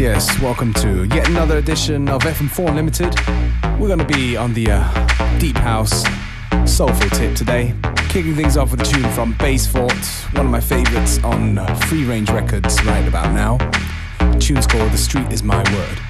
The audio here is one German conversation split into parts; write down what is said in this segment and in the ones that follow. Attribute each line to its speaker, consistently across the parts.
Speaker 1: yes, welcome to yet another edition of FM4 Limited. We're going to be on the uh, deep house, soulful tip today. Kicking things off with a tune from Bass Fort, one of my favorites on Free Range Records right about now. The tune's called The Street Is My Word.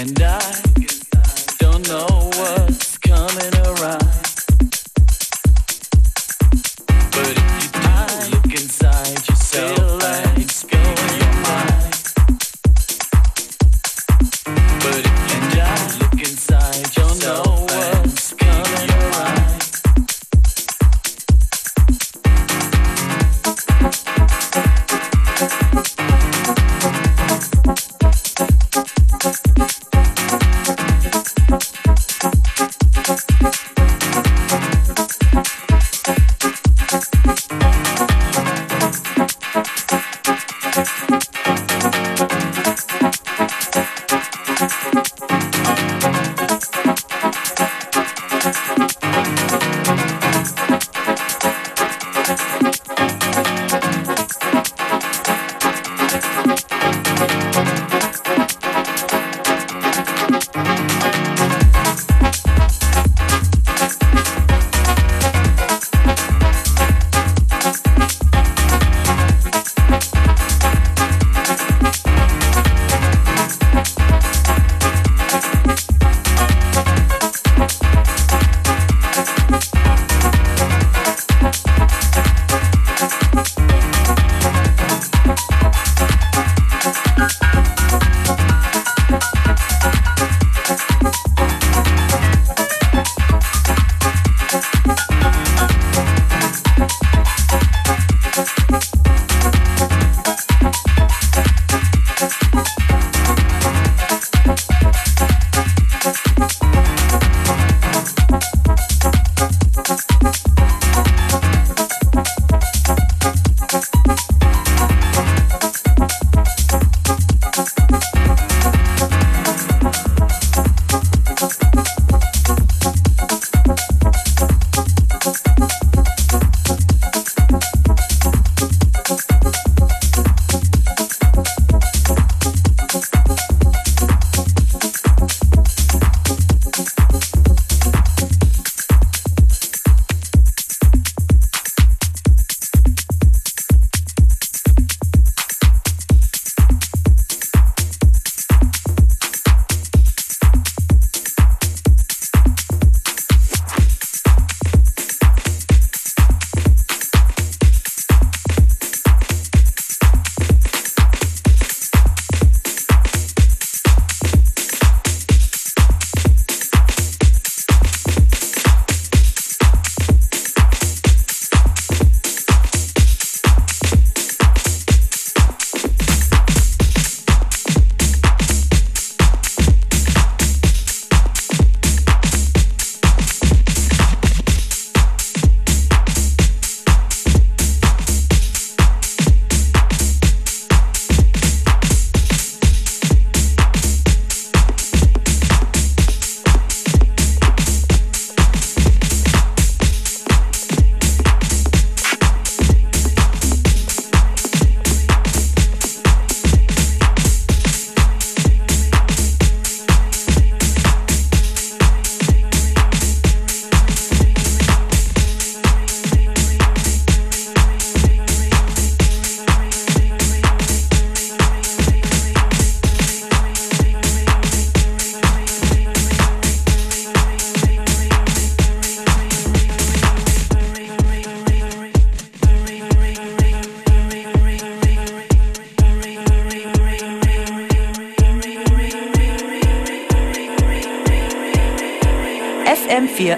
Speaker 2: And I don't know.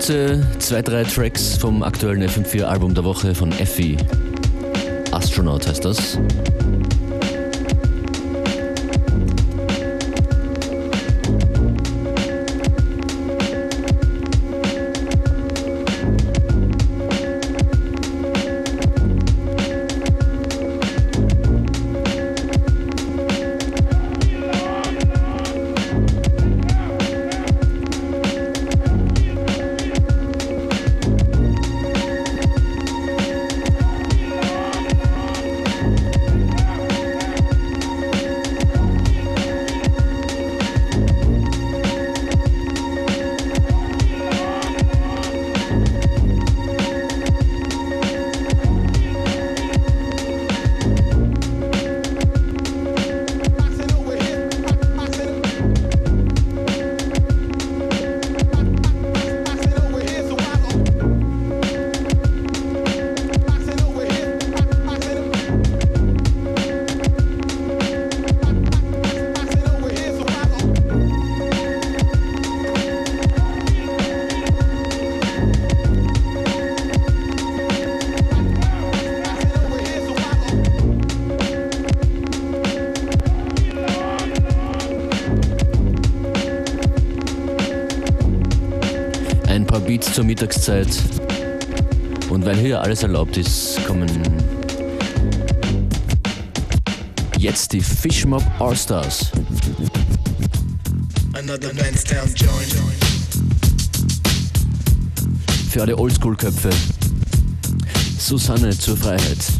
Speaker 3: Kürze zwei, drei Tracks vom aktuellen FM4-Album der Woche von Effie. Astronaut heißt das. Beats zur Mittagszeit. Und weil hier alles erlaubt ist, kommen jetzt die Fishmob Allstars. Für alle Oldschool-Köpfe. Susanne zur Freiheit.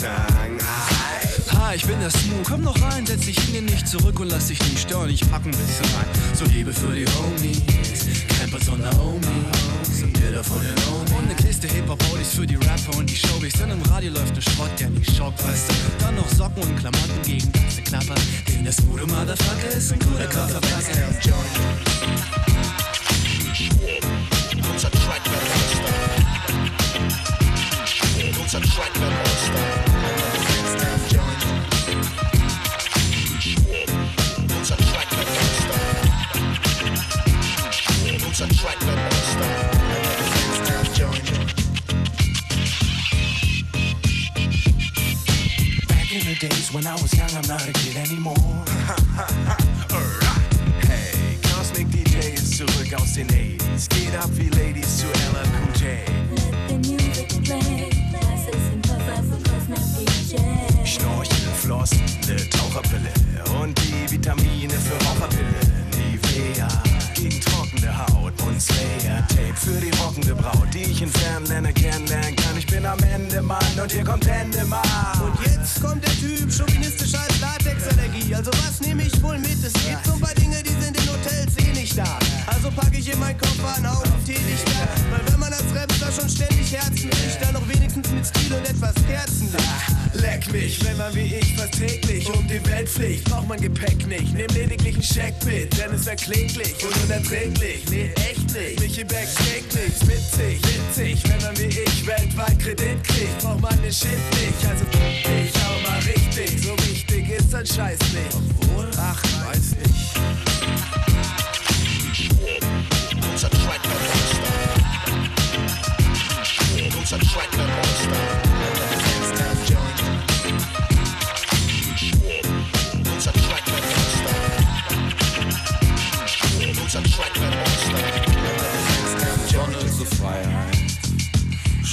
Speaker 4: Tang.
Speaker 5: Ha, ich bin der Smoo, komm noch rein, setz dich hin, nicht zurück und lass dich nicht stören, ich packen bis rein. So Liebe für die Homies, Campers und Homies, und jeder von den Homies. Und ne Kiste Hip-Hop-Oldies für die Rapper und die Showbiz, denn im Radio läuft ne Schrott, der nicht schockt, weißt du. Dann noch Socken und Klamotten gegen ganze Klapper, denn der Smoo, du Motherfucker, ist ein guter Kofferpacker. Joint. I was young, I'm not a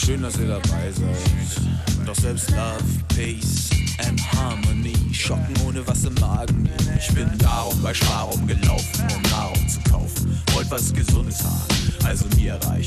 Speaker 6: Schön, dass ihr dabei seid. Doch selbst Love, Peace and Harmony schocken ohne was im Magen. Ich bin darum bei Sparum gelaufen, um Nahrung zu kaufen. Wollt was Gesundes haben, also mir reicht.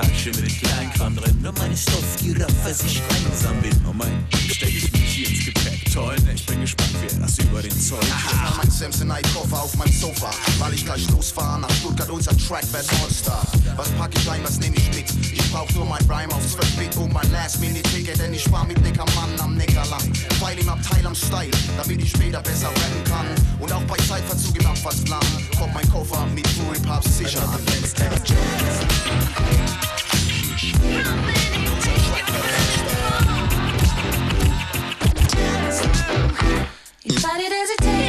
Speaker 6: Täuschungstasche mit Kleinkram drin. Und meine Stoffgiraffe sich einsam bin. Und mein stecke ich mich hier ins Gepäck. Toll, ich bin gespannt, wer das über den Zeug
Speaker 7: kriegt. Mein Samsonite-Koffer auf meinem Sofa, weil ich gleich losfahre nach Stuttgart, unser Track wird All-Star. Was pack ich ein, was nehme ich mit? Ich brauch nur mein Rhyme auf 12 Bit und mein Last-Minute-Ticket, denn ich spar mit Neckermann am Neckar lang. Weil im Abteil am Style, damit ich später besser rappen kann. Und auch bei Zeitverzug im Abfahrtsplan kommt mein Koffer mit Fury Pops sicher an.
Speaker 8: But
Speaker 2: it doesn't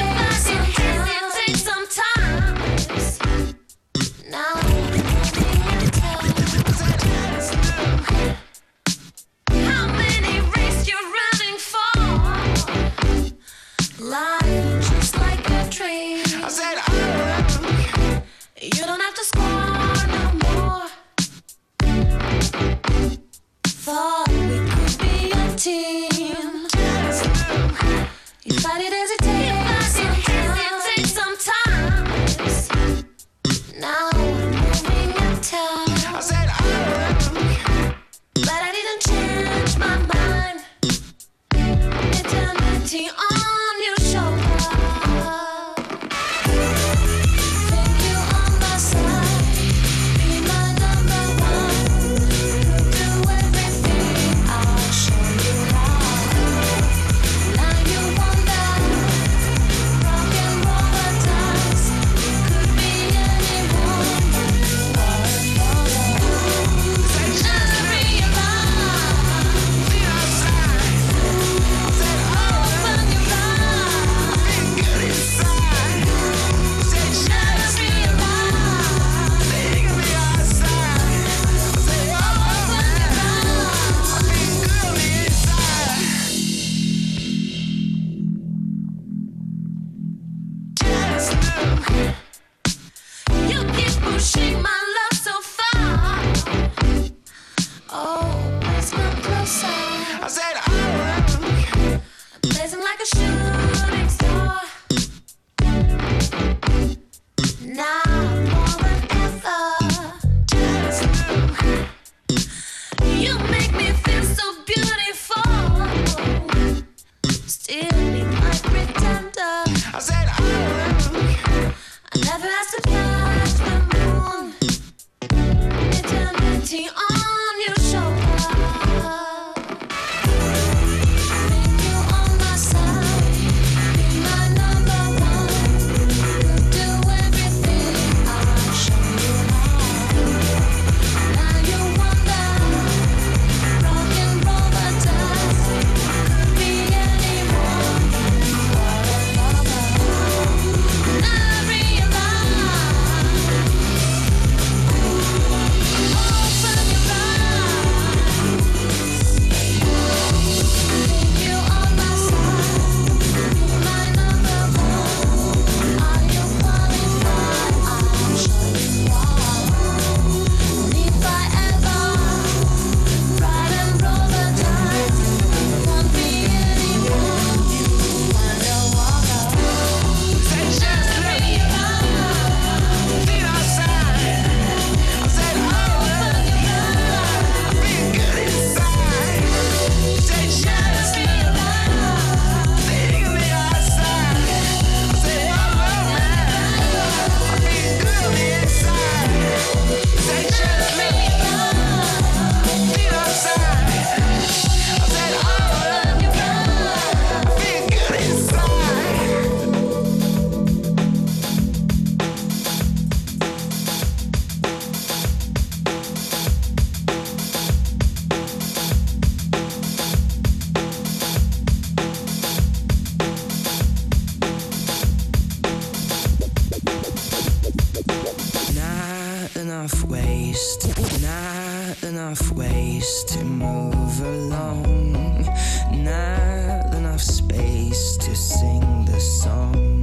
Speaker 2: ways to move along. Not enough space to sing the song.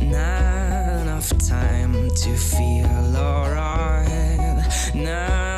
Speaker 2: Not enough
Speaker 9: time to feel alright. Not